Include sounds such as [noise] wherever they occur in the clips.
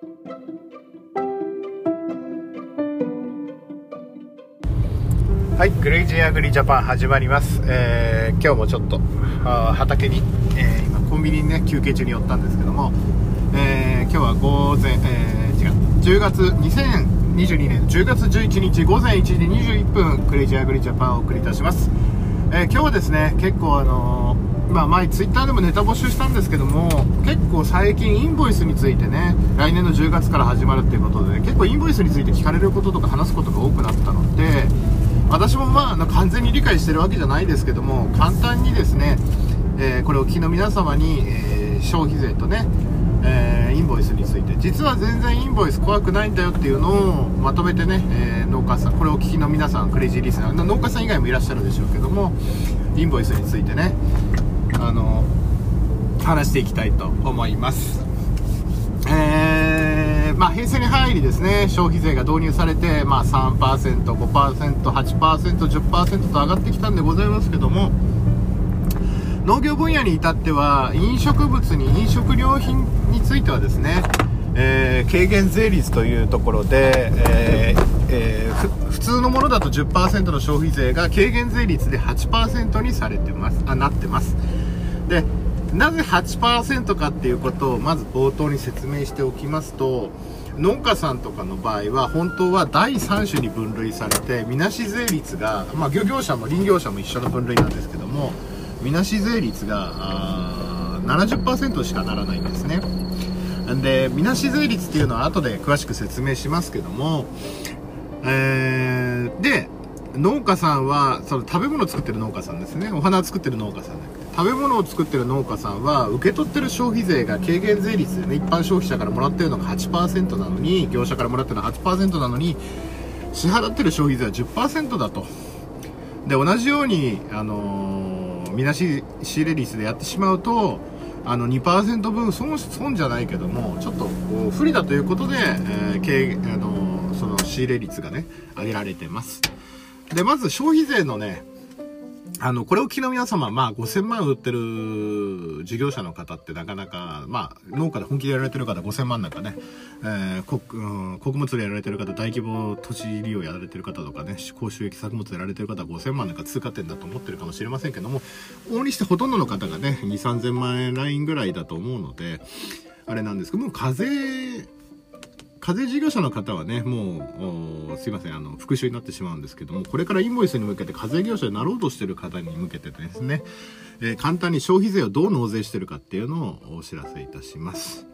はい、 Crazy Agri Japan 始まります。えー今日もちょっとあ畑に、えー今コンビニにね休憩中に寄ったんですけども、えー今日は午前、えー違う10月2022年10月11日午前1時21分 Crazy Agri Japan をお送りいたします。えー今日はですね結構あのーまあ前ツイッターでもネタ募集したんですけども結構最近インボイスについてね来年の10月から始まるっていうことで、結構インボイスについて聞かれることとか話すことが多くなったので私もまあ完全に理解してるわけじゃないですけども簡単にですね、えーこれを聞きの皆様に、えー消費税とね、えーインボイスについて実は全然インボイス怖くないんだよっていうのをまとめてね、え農家さんこれを聞きの皆さんクレイジーリスナー農家さん以外もいらっしゃるでしょうけどもインボイスについてねあの話していきたいと思います。えーまあ、平成に入りですね消費税が導入されて、まあ、3%、5%、8%、10%と上がってきたんでございますけども農業分野に至っては飲食物に飲食料品についてはですね、えー軽減税率というところで、えーえー普通のものだと10%の消費税が軽減税率で8%にされてますあなってます。でなぜ8%かっていうことをまず冒頭に説明しておきますと農家さんとかの場合は本当は第3種に分類されてみなし税率が、まあ、漁業者も林業者も一緒の分類なんですけどもみなし税率が70%しかならないんですね。でみなし税率っていうのは後で詳しく説明しますけどもえーで農家さんはその食べ物作ってる農家さんですね。お花作ってる農家さん食べ物を作ってる農家さんは受け取ってる消費税が軽減税率でね一般消費者からもらってるのが8%なのに業者からもらってるのが8%なのに支払ってる消費税は10%だと。で同じようにあのーみなし仕入れ率でやってしまうとあの2%分損損じゃないけどもちょっと不利だということで、えー軽あのーその仕入れ率がね上げられてます。でまず消費税のねあの、これを聞きの皆様、まあ、5000万売ってる事業者の方ってなかなか、まあ、農家で本気でやられてる方5000万なんかね、えー、穀、うん穀物でやられてる方、大規模土地利用やられてる方とかね、高収益作物でやられてる方5000万なんか通過点だと思ってるかもしれませんけども、往々にしてほとんどの方がね、2、3000万円ラインぐらいだと思うので、あれなんですけども、課税、課税事業者の方はね、もう、すいません、あの、復習になってしまうんですけども、これからインボイスに向けて課税業者になろうとしてる方に向けてですね、えー簡単に消費税をどう納税してるかっていうのをお知らせいたします。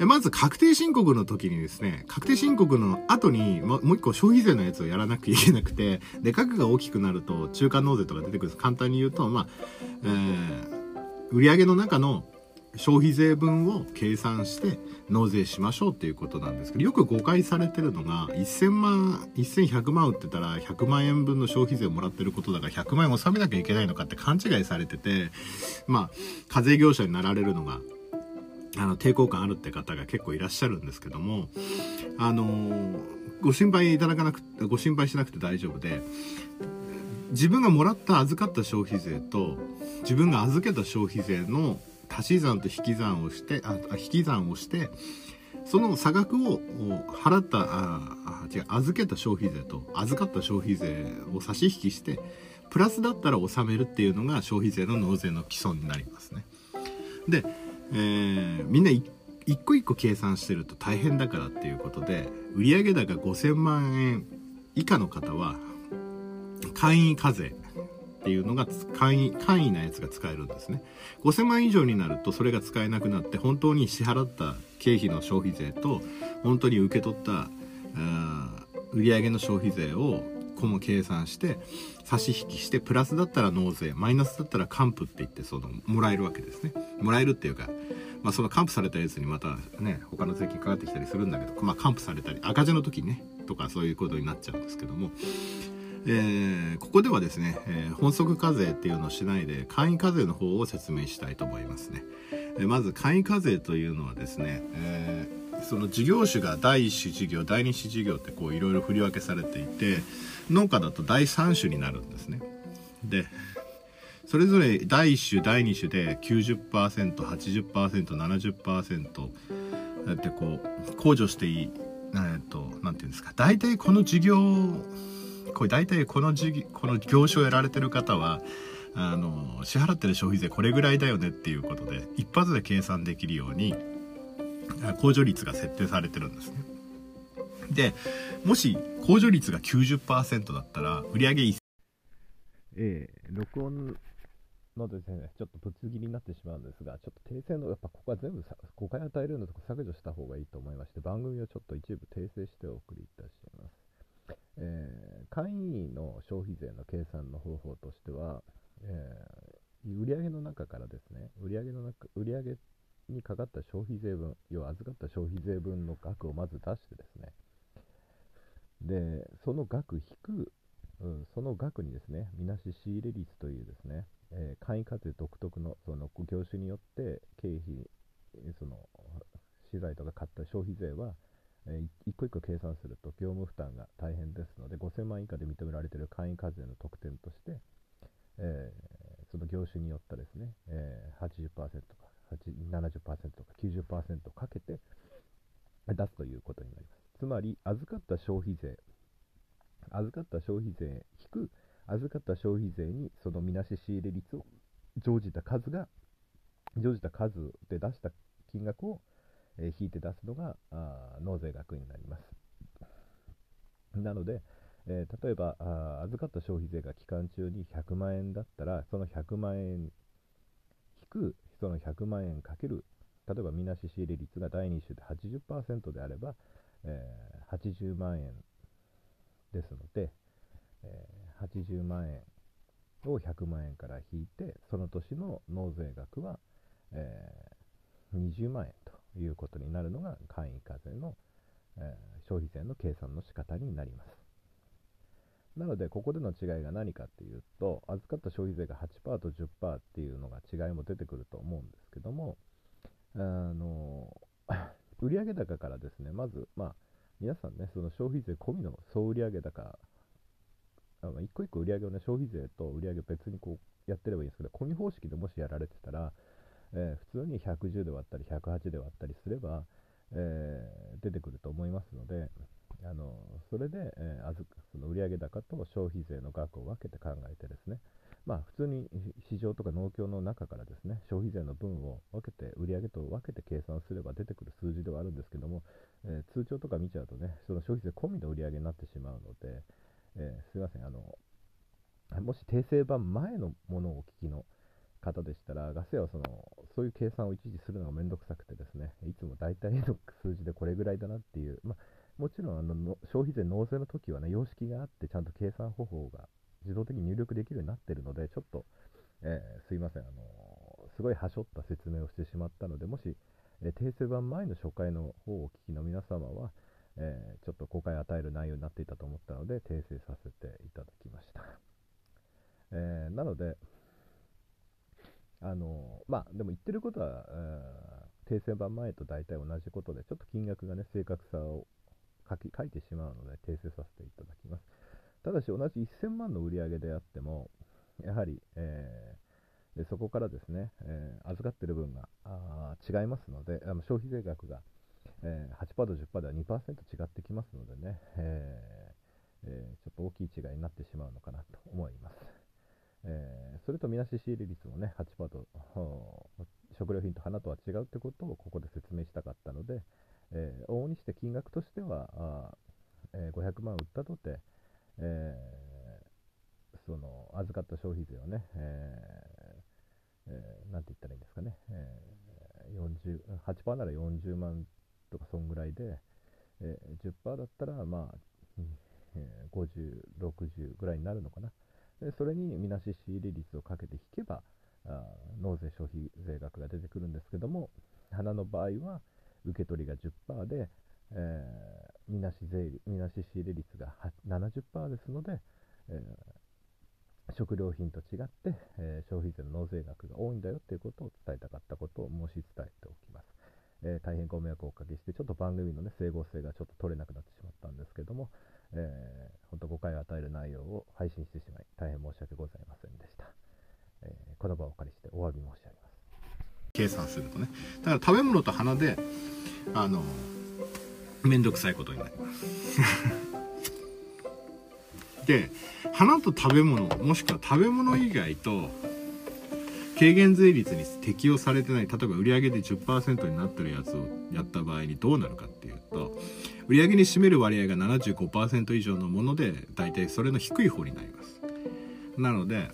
まず確定申告の時にですね、確定申告の後にももう一個消費税のやつをやらなきゃいけなくて、で、額が大きくなると中間納税とか出てくるんです。簡単に言うと、まあ、えー売上の中の消費税分を計算して納税しましょうっていうことなんですけどよく誤解されてるのが1000万1100万売ってたら100万円分の消費税をもらってることだから100万円納めなきゃいけないのかって勘違いされててまあ課税業者になられるのがあの抵抗感あるって方が結構いらっしゃるんですけどもあのご心配いただかなくご心配しなくて大丈夫で自分がもらった預かった消費税と自分が預けた消費税の足し算と引き算をしてあ引き算をしてその差額を払ったあ違う預けた消費税と預かった消費税を差し引きしてプラスだったら納めるっていうのが消費税の納税の基礎になりますね。で、えーみんな一個一個計算してると大変だからっていうことで売上高5000万円以下の方は簡易課税っていうのが簡易簡易なやつが使えるんですね。5000万以上になるとそれが使えなくなって本当に支払った経費の消費税と本当に受け取った売上の消費税をこの計算して差し引きしてプラスだったら納税マイナスだったら還付って言ってそのもらえるわけですね。もらえるっていうかまあ、その還付されたやつにまたね他の税金かかってきたりするんだけど、まあ、還付されたり赤字の時ねとかそういうことになっちゃうんですけども、えーここではですね、えー本則課税っていうのをしないで簡易課税の方を説明したいと思いますね。えーまず簡易課税というのはですね、えーその事業種が第一種事業第二種事業ってこういろいろ振り分けされていて農家だと第三種になるんですね。でそれぞれ第1種第2種で 90%80%70% ってこう控除していいえっと何て言うんですか大体この事業これ大体この事この業種をやられてる方はあの支払ってる消費税これぐらいだよねっていうことで一発で計算できるように控除率が設定されてるんですねでもし控除率が90%だったら売上1えー、録音のですね、ちょっとぶつ切りになってしまうんですが、ちょっと訂正の、やっぱここは全部誤解与えるようなとこ削除した方がいいと思いまして、番組をちょっと一部訂正してお送りいたします。えー、会員の消費税の計算の方法としては、えー、売上の中からですね、売上の中、売上にかかった消費税分、要は預かった消費税分の額をまず出してですね、で、その額引く、うん、その額にですね、みなし仕入れ率というですね、えー、簡易課税独特のその業種によって経費、その資材とか買った消費税は、え、一個一個計算すると業務負担が大変ですので、5000万以下で認められている簡易課税の特典として、え、その業種によったですね、えー、80%か70%とか90%かけて出すということになります。つまり、預かった消費税、預かった消費税引く預かった消費税にそのみなし仕入れ率を乗じた数が、乗じた数で出した金額を、え、引いて出すのがあ納税額になります。なので、えー、例えばあ預かった消費税が期間中に100万円だったら、その100万円引くその100万円かける、例えばみなし仕入れ率が第2週で80%であれば、えー、80万円ですので、えー、80万円を100万円から引いて、その年の納税額は、えー、20万円ということになるのが簡易課税の、えー、消費税の計算の仕方になります。なので、ここでの違いが何かっていうと、預かった消費税が8%と10%っていうのが違いも出てくると思うんですけども、あの [laughs] 売上高からですね、まず、まあ、皆さんね、その消費税込みの総売上高あの一個一個売上をね、消費税と売上を別にこうやってればいいんですけど、込み方式でもしやられてたら、えー、普通に110で割ったり、108で割ったりすれば、えー、出てくると思いますので、あのそれで、えー、その売上高と消費税の額を分けて考えてですね、まあ、普通に市場とか農協の中からですね消費税の分を分けて売上と分けて計算すれば出てくる数字ではあるんですけども、えー、通帳とか見ちゃうとねその消費税込みの売上になってしまうので、えー、すいません、あの、もし訂正版前のものをお聞きの方でしたら、ガス屋はそのそういう計算を一時するのがめんどくさくてですね、いつも大体の数字でこれぐらいだなっていう、まあ、もちろんあの消費税納税の時はね、様式があって、ちゃんと計算方法が自動的に入力できるようになってるので、ちょっと、えー、すいません、あのすごいはしょった説明をしてしまったので、もし、えー、訂正版前の初回の方をお聞きの皆様は、えー、ちょっと誤解与える内容になっていたと思ったので訂正させていただきました、え、なのであのまあでも言ってることは、訂正版前と大体同じことでちょっと金額がね正確さを書き書いてしまうので訂正させていただきますただし同じ1000万の売り上げであってもやはり、えー、でそこからですね、えー、預かってる分があ違いますのであの消費税額がえー、8%と10%では2%違ってきますのでね、えーえー、ちょっと大きい違いになってしまうのかなと思います。えー、それとみなし仕入れ率もね、8%と食料品と花とは違うってことをここで説明したかったので、えー、往々にして金額としてはあ、えー、500万売ったとて、えー、その預かった消費税をね、えーえー、なんて言ったらいいんですかね、えー、8%なら40万とかそんぐらいで、えー、10%だったらまあ、えー、50、60ぐらいになるのかな。でそれにみなし仕入れ率をかけて引けばあ納税消費税額が出てくるんですけども花の場合は受け取りが10%で、えー、みなし税みなし仕入れ率が70%ですので、えー、食料品と違って、えー、消費税の納税額が多いんだよということを伝えたかったことを申し伝えておきます。えー、大変ご迷惑をおかけして、ちょっと番組の、ね、整合性がちょっと取れなくなってしまったんですけども、えー、本当誤解を与える内容を配信してしまい、大変申し訳ございませんでした。えー、この場をお借りしてお詫び申し上げます。計算するとね。だから食べ物と花で、ああの面倒くさいことになります [laughs] で花と食べ物もしくは食べ物以外と軽減税率に適用されてない例えば売上で10%になってるやつをやった場合にどうなるかっていうと売上に占める割合が75%以上のもので大体それの低い方になります。なので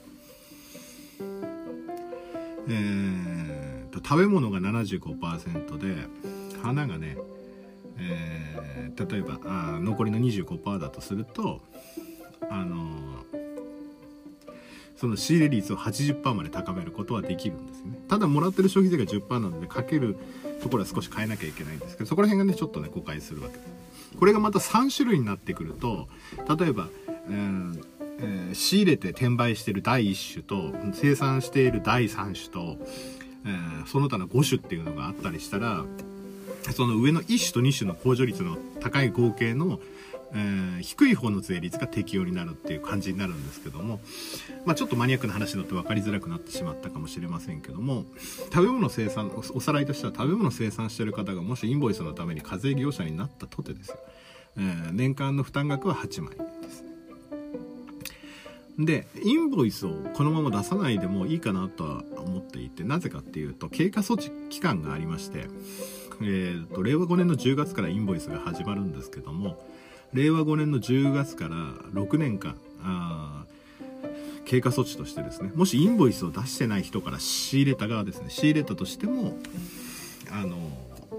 えーと、食べ物が75%で花がね、えー、例えばあ残りの25%だとするとあのー、その仕入れ率を80%まで高めることはできるんですね。ただもらってる消費税が10%なのでかけるところは少し変えなきゃいけないんですけどそこら辺がねちょっとね誤解するわけです。これがまた3種類になってくると例えば、えーえー、仕入れて転売している第1種と生産している第3種と、えー、その他の5種っていうのがあったりしたらその上の1種と2種の控除率の高い合計の、えー、低い方の税率が適用になるっていう感じになるんですけども、まあ、ちょっとマニアックな話だと分かりづらくなってしまったかもしれませんけども食べ物生産おさらいとしては食べ物生産してる方がもしインボイスのために課税業者になったとてですよ、えー、年間の負担額は8万円です。でインボイスをこのまま出さないでもいいかなとは思っていてなぜかっていうと経過措置期間がありまして、えーと、令和5年の10月からインボイスが始まるんですけども令和5年の10月から6年間あ経過措置としてですねもしインボイスを出してない人から仕入れた側ですね仕入れたとしてもあの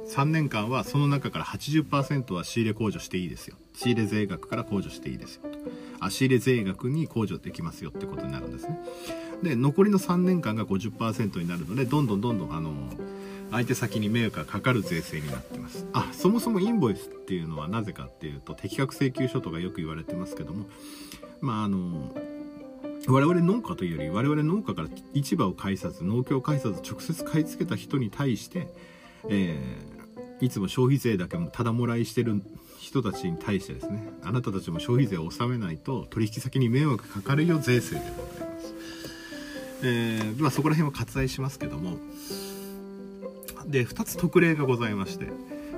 3年間はその中から80%は仕入れ控除していいですよ。仕入れ税額から控除していいですよと。足入れ税額に控除できますよってことになるんですね。で残りの3年間が50%になるのでどんどんどんどんあの相手先に迷惑がかかる税制になってます。あそもそもインボイスっていうのはなぜかっていうと適格請求書とかよく言われてますけどもまああの我々農家というより我々農家から市場を介さず農協を介さず直接買い付けた人に対して、えー、いつも消費税だけもただもらいしてる人たちに対してですねあなたたちも消費税を納めないと取引先に迷惑かかるよ税制でございます、えー、まあ、そこら辺は割愛しますけどもで2つ特例がございまして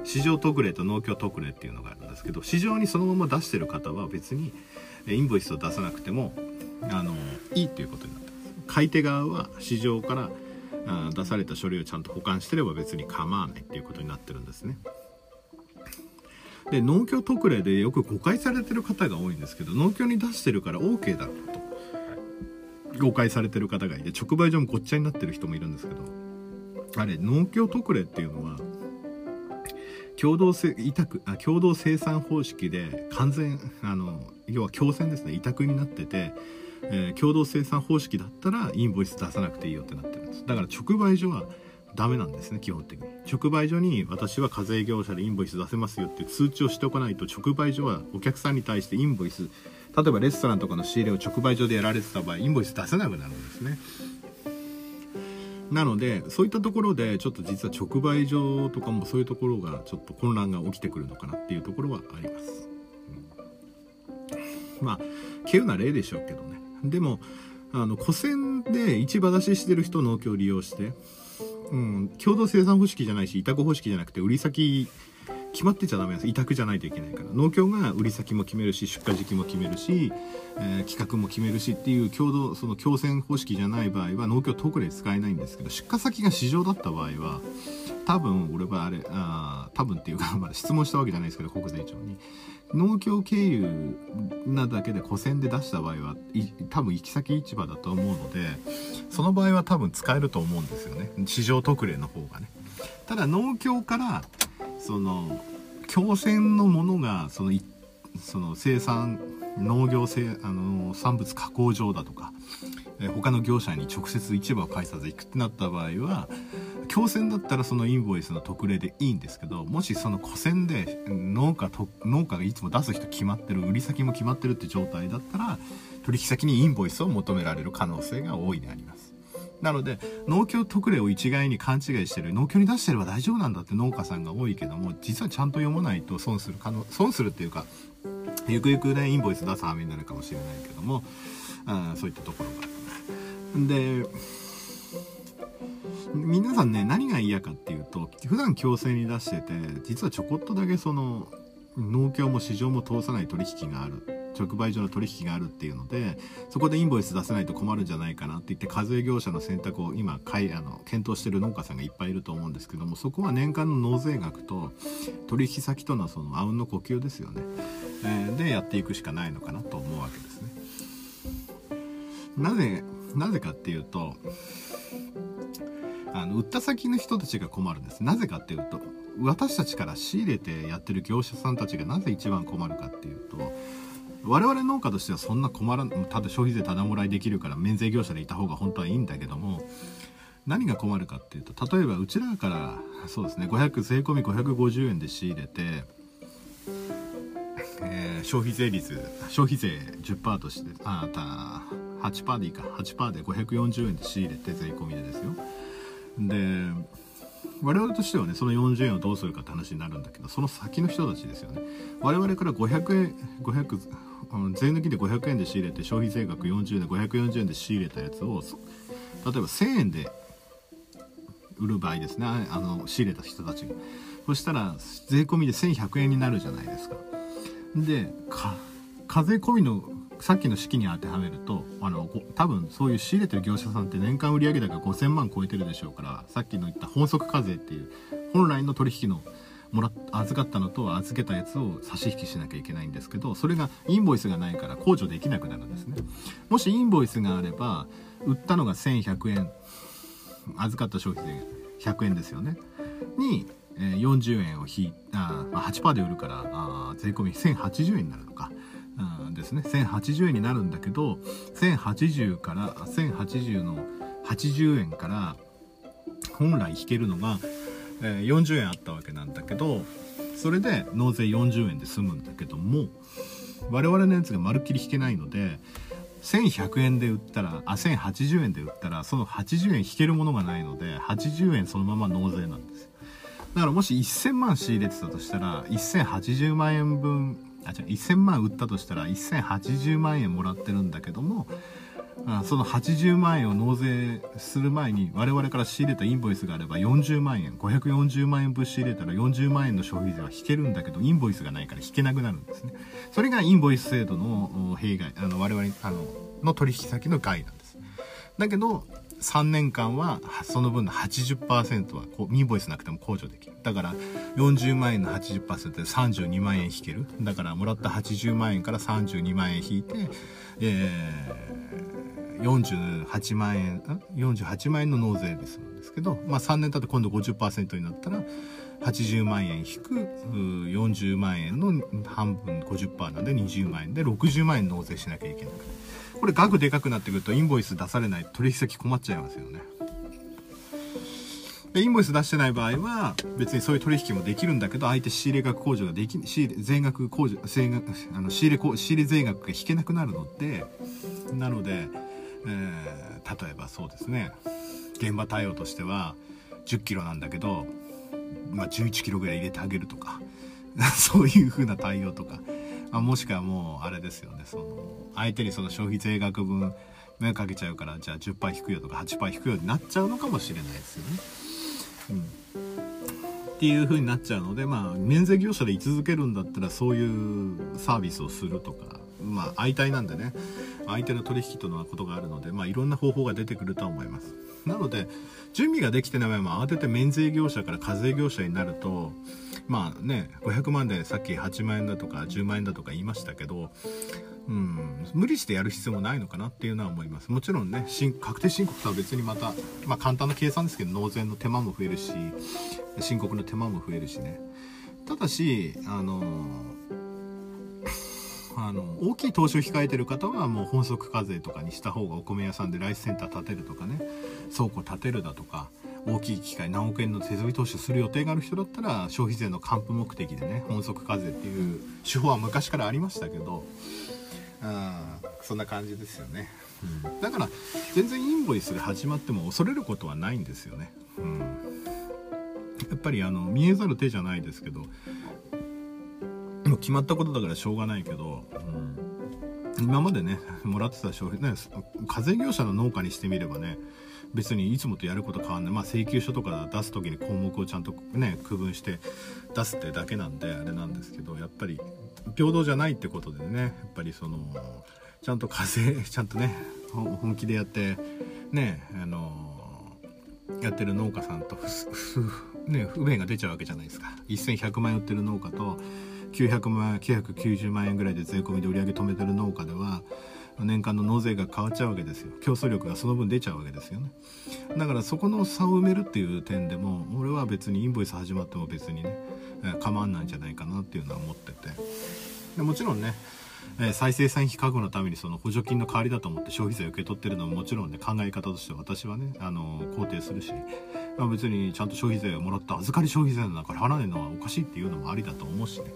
市場特例と農協特例っていうのがあるんですけど市場にそのまま出してる方は別にインボイスを出さなくてもあのいいということになってます。買い手側は市場から出された書類をちゃんと保管してれば別に構わないっていうことになってるんですね。で農協特例でよく誤解されてる方が多いんですけど農協に出してるから OK だろうと誤解されてる方がいて直売所もごっちゃになってる人もいるんですけどあれ農協特例っていうのは共同せ委託あ共同生産方式で完全あの要は共選ですね。委託になってて、えー、共同生産方式だったらインボイス出さなくていいよってなってるんです。だから直売所はダメなんですね基本的に。直売所に私は課税業者でインボイス出せますよって通知をしておかないと直売所はお客さんに対してインボイス例えばレストランとかの仕入れを直売所でやられてた場合インボイス出せなくなるんですね。なのでそういったところでちょっと実は直売所とかもそういうところがちょっと混乱が起きてくるのかなっていうところはあります、うん、まあ稀有な例でしょうけどね。でもあの古銭で市場出ししてる人農協を利用してうん、共同生産方式じゃないし委託方式じゃなくて売り先決まってちゃダメです。委託じゃないといけないから。農協が売り先も決めるし出荷時期も決めるし、えー、企画も決めるしっていう共同その共選方式じゃない場合は農協特例使えないんですけど出荷先が市場だった場合は多分俺はあれあ多分っていうか [laughs] まだ質問したわけじゃないですけど国税庁に。農協経由なだけで古銭で出した場合は多分行き先市場だと思うのでその場合は多分使えると思うんですよね。市場特例の方がね。ただ農協からその共選のものがそのその生産農業生あの産物加工場だとかえ他の業者に直接市場を介さず行くってなった場合は強制だったらそのインボイスの特例でいいんですけどもしその古銭で農家と農家がいつも出す人決まってる売り先も決まってるって状態だったら取引先にインボイスを求められる可能性が大いにあります。なので農協特例を一概に勘違いしてる。農協に出してれば大丈夫なんだって農家さんが多いけども実はちゃんと読まないと損する可能損するっていうかゆくゆくねインボイス出す羽目になるかもしれないけどもあそういったところがありますで皆さんね何が嫌かっていうと普段強制に出してて実はちょこっとだけその農協も市場も通さない取引がある。直売所の取引があるっていうのでそこでインボイス出せないと困るんじゃないかなって言って課税業者の選択を今かいあの検討してる農家さんがいっぱいいると思うんですけどもそこは年間の納税額と取引先とのそのあうんの呼吸ですよね、えー、でやっていくしかないのかなと思うわけですね。なぜなぜかっていうとあの売った先の人たちが困るんです。なぜかっていうと私たちから仕入れてやってる業者さんたちがなぜ一番困るかっていうと我々農家としてはそんな困らんただ消費税ただもらいできるから免税業者でいた方が本当はいいんだけども何が困るかっていうと例えばうちらからそうですね500税込み550円で仕入れて、えー、消費税率消費税10%としてあた8%でいいか8%で540円で仕入れて税込みでですよ。で我々としてはねその40円をどうするかって話になるんだけどその先の人たちですよね。我々から500円500税抜きで500円で仕入れて消費税額40円で540円で仕入れたやつを例えば1000円で売る場合ですね。あの仕入れた人たちが。そしたら税込みで1100円になるじゃないですか。で課税込みのさっきの式に当てはめるとあの多分そういう仕入れてる業者さんって年間売上高5000万超えてるでしょうからさっきの言った本則課税っていう本来の取引のもら預かったのと預けたやつを差し引きしなきゃいけないんですけどそれがインボイスがないから控除できなくなるんですね。もしインボイスがあれば売ったのが1100円預かった消費税100円ですよね。に40円を引いあ8%で売るからあ税込み1080円になるのか。ですね。1080円になるんだけど1080から1080の80円から本来引けるのが、え、40円あったわけなんだけどそれで納税40円で済むんだけども我々のやつがまるっきり引けないので1100円で売ったらあ1080円で売ったらその80円引けるものがないので80円そのまま納税なんですだからもし1000万仕入れてたとしたら1080万円分あじゃ1000万売ったとしたら1080万円もらってるんだけどもその80万円を納税する前に我々から仕入れたインボイスがあれば40万円540万円分仕入れたら40万円の消費税は引けるんだけどインボイスがないから引けなくなるんですね。それがインボイス制度の弊害あの我々あのの取引先の害なんです。だけど3年間はその分の80%はこうインボイスなくても控除できる。だから40万円の80%で32万円引ける。だからもらった80万円から32万円引いて、えー、48万円48万円の納税で済むんですけど、まあ、3年経って今度50%になったら80万円引く40万円の半分50%なんで20万円で60万円納税しなきゃいけないこれ額でかくなってくるとインボイス出されない取引先困っちゃいますよね。でインボイス出してない場合は別にそういう取引もできるんだけど相手仕入れ額控除ができ仕入れ税額控除税額あの仕入れ仕入れ税額が引けなくなるのでなので、えー、例えばそうですね。現場対応としては1 0キロなんだけど、まあ、1 1キロぐらい入れてあげるとか [laughs] そういう風な対応とか。あもしくはもうあれですよね。その相手にその消費税額分目かけちゃうからじゃあ10%引くよとか8%引くよになっちゃうのかもしれないですよね。うん。っていう風になっちゃうのでまあ免税業者で居続けるんだったらそういうサービスをするとかまあ相対なんでね。相手の取引とのことがあるのでまあいろんな方法が出てくるとは思います。なので準備ができてないまま慌てて免税業者から課税業者になるとまあね500万でさっき8万円だとか10万円だとか言いましたけどうん、無理してやる必要もないのかなっていうのは思います。もちろんね確定申告とは別にまた、まあ、簡単な計算ですけど納税の手間も増えるし申告の手間も増えるしね。ただしあのあの大きい投資を控えてる方はもう本則課税とかにした方がお米屋さんでライスセンター建てるとかね倉庫建てるだとか大きい機械何億円の手積み投資をする予定がある人だったら消費税の還付目的でね本則課税っていう手法は昔からありましたけどあそんな感じですよね、うん、だから全然インボイスで始まっても恐れることはないんですよね、うん、やっぱりあの見えざる手じゃないですけども決まったことだからしょうがないけど、うん、今までねもらってた消費ね課税業者の農家にしてみればね別にいつもとやること変わんない、まあ、請求書とか出す時に項目をちゃんとね区分して出すってだけなんであれなんですけどやっぱり平等じゃないってことでねやっぱりそのちゃんと課税 [laughs] ちゃんとね本気でやってねあのやってる農家さんとね、不便が出ちゃうわけじゃないですか。1100万円売ってる農家と900万990万円ぐらいで税込みで売り上げ止めてる農家では年間の納税が変わっちゃうわけですよ。競争力がその分出ちゃうわけですよね。だからそこの差を埋めるっていう点でも俺は別にインボイス始まっても別にね構わないんじゃないかなっていうのは思ってて。でもちろんねえ再生産費確保のためにその補助金の代わりだと思って消費税を受け取ってるのももちろんね考え方として私はねあの肯定するし、まあ、別にちゃんと消費税をもらった預かり消費税なんから払わないのはおかしいっていうのもありだと思うしね。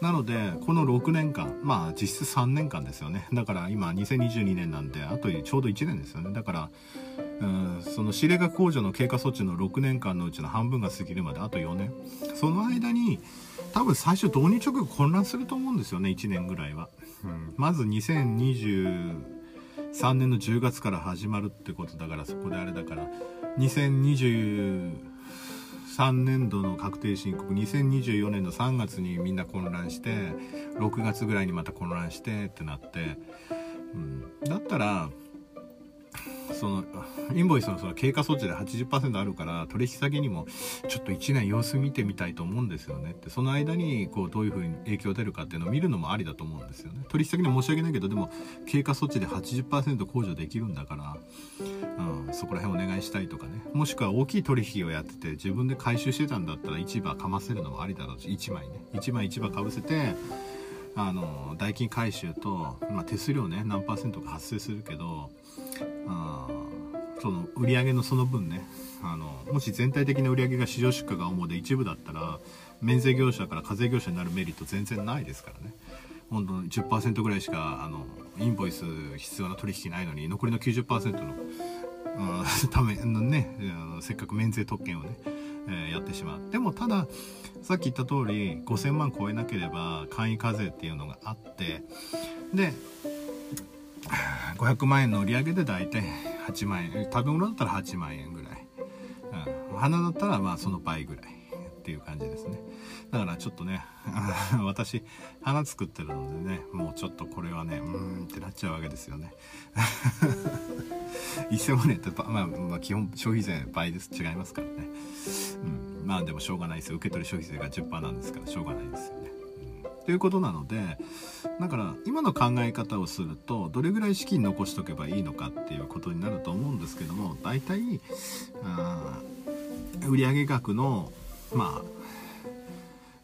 なのでこの6年間まあ実質3年間ですよね。だから今2022年なんであとちょうど1年ですよね。だからうんその仕入れ額控除の経過措置の6年間のうちの半分が過ぎるまであと4年。その間に多分最初導入直後混乱すると思うんですよね1年ぐらいは、うん、まず2023年の10月から始まるってことだからそこであれだから2020 3年度の確定申告2024年の3月にみんな混乱して6月ぐらいにまた混乱してってなって、うん、だったらその [laughs] インボイスのその経過措置で80%あるから取引先にもちょっと1年様子見てみたいと思うんですよね。ってその間にこうどういうふうに影響出るかっていうのを見るのもありだと思うんですよね。取引先には申し訳ないけどでも経過措置で80%控除できるんだから、うん、そこら辺お願いしたいとかね。もしくは大きい取引をやってて自分で回収してたんだったら市場かませるのもありだろうし1枚ね。1枚市場かぶせてあの代金回収と、まあ、手数料ね何パーセントか発生するけどあその売り上げのその分ね。あのもし全体的な売り上げが市場出荷が主で一部だったら免税業者から課税業者になるメリット全然ないですからね。本当に10%ぐらいしかあのインボイス必要な取引ないのに残りの90%の [laughs] ためのねせっかく免税特権をね、えー、やってしまう。でもたださっき言った通り5000万超えなければ簡易課税っていうのがあってで500万円の売り上げで大体8万円。食べ物だったら8万円ぐらい、うん、花だったらまあその倍ぐらいっていう感じですね。だからちょっとね [laughs] 私花作ってるのでねもうちょっとこれはねうーんってなっちゃうわけですよね。1000万円ってまあ、まあ、基本消費税倍です。違いますからね、うん、まあでもしょうがないですよ。受け取り消費税が10%なんですからしょうがないですよね。ということなのでだから今の考え方をするとどれぐらい資金残しとけばいいのかっていうことになると思うんですけども大体あ売上額のまあ、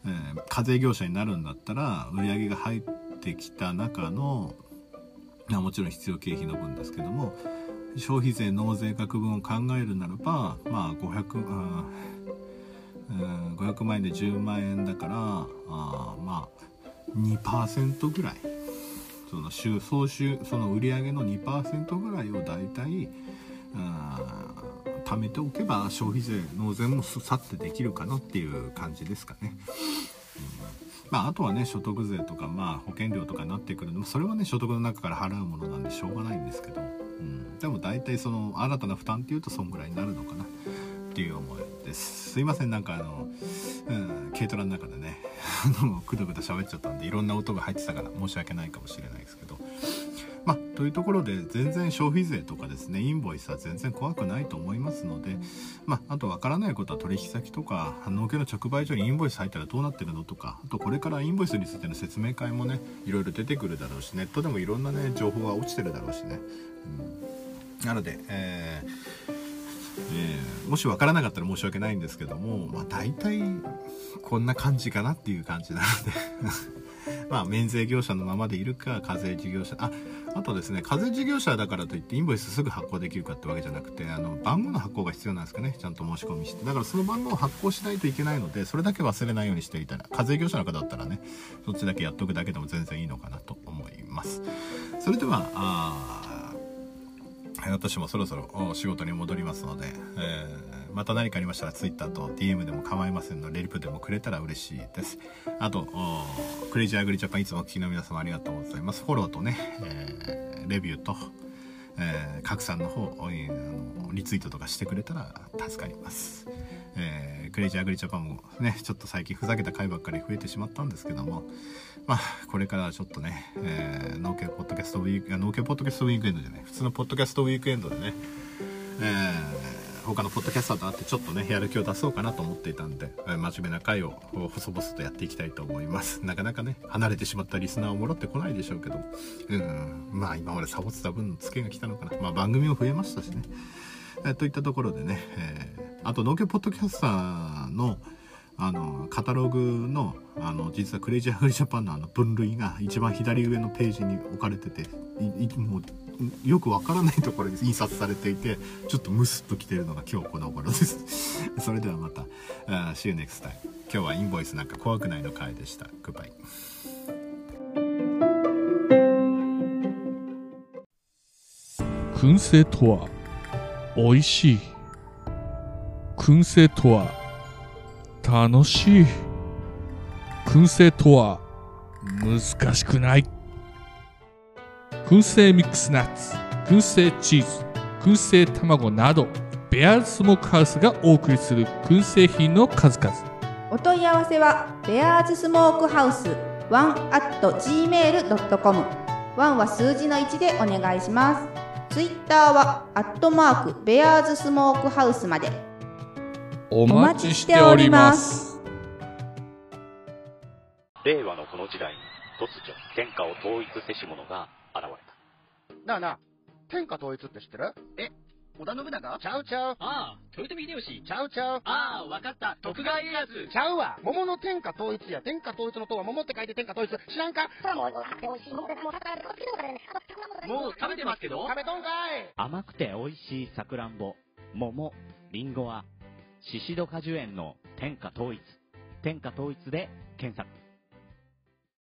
えー、課税業者になるんだったら売上が入ってきた中のもちろん必要経費の分ですけども消費税納税額分を考えるならばまあ500あ500万円で10万円だからあまあ2%ぐらい。その収総収その売り上げの2%ぐらいを大体貯めておけば消費税納税もさってできるかなっていう感じですかね。まあ、あとはね所得税とか、まあ、保険料とかになってくるのもそれはね所得の中から払うものなんでしょうがないんですけど、うん、でも大体その新たな負担っていうとそんぐらいになるのかな。っていう思いです。すいませんなんかあの、うん、軽トラの中でね [laughs] くだくだ喋っちゃったんでいろんな音が入ってたから申し訳ないかもしれないですけど。まあというところで全然消費税とかですねインボイスは全然怖くないと思いますのでまああとわからないことは取引先とか農協の直売所にインボイス入ったらどうなってるのとかあとこれからインボイスについての説明会もねいろいろ出てくるだろうしネットでもいろんなね情報が落ちてるだろうしね、うん、なので、えーえー、もし分からなかったら申し訳ないんですけども、まあ、大体こんな感じかなっていう感じなので。[laughs] まあ免税業者のままでいるか課税事業者ああとですね課税事業者だからといってインボイスすぐ発行できるかってわけじゃなくてあの番号の発行が必要なんですかねちゃんと申し込みして。だからその番号を発行しないといけないのでそれだけ忘れないようにしていたら課税業者の方だったらねそっちだけやっとくだけでも全然いいのかなと思います。それでは私もそろそろ仕事に戻りますので、えー、また何かありましたら Twitter と DM でも構いませんのでレリプでもくれたら嬉しいですあとクレイジーアグリジャパンいつもお聞きの皆様ありがとうございますフォローとね、えー、レビューとえー拡散の方、リツイートとかしてくれたら助かります。えークレイジーアグリジャパンもね、ちょっと最近ふざけた回ばっかり増えてしまったんですけども、まあ、これからはちょっとね、えー、農系ポッドキャストウィーク、あ農系ポッドキャストウィークエンドじゃない、普通のポッドキャストウィークエンドでね、えー他のポッドキャスターと会ってちょっとね、やる気を出そうかなと思っていたんで、え真面目な回を細々とやっていきたいと思います。なかなかね、離れてしまったリスナーを戻ってこないでしょうけど、うん、まあ今までサボってた分のツケが来たのかな。まあ番組も増えましたしね。えーといったところでね、えーあと農業ポッドキャスターのあのカタログのあの実はクレイジーアグリジャパンのあの分類が一番左上のページに置かれててもうよくわからないところに [laughs] 印刷されていてちょっとムスッときてるのが今日この頃です。[laughs] それではまた「See you next time」今日はインボイスなんか怖くないの回でした。グッバイ燻製とは美味しい。燻製とは楽しい。燻製とは難しくない。燻製ミックスナッツ燻製チーズ燻製卵などベアーズスモークハウスがお送りする燻製品の数々。お問い合わせはベアーズスモークハウスワン at gmail.com ワンは数字の1でお願いします。ツイッターはアットマークベアーズスモークハウスまで。お待ちしております令和のこの時代に突如天下を統一せし者が現れたなあなあ、天下統一って知ってる？え、織田信長？ちゃうちゃう。ああ、豊臣秀吉？ちゃうちゃう。ああ、わかった。徳川家康？ちゃうわ。桃の天下統一や。天下統一の塔は桃って書いて天下統一。知らんか？もう食べてますけど？食べとんかい甘くて美味しいさくらんぼ桃りんごはシシド果樹園の天下統一。天下統一で検索。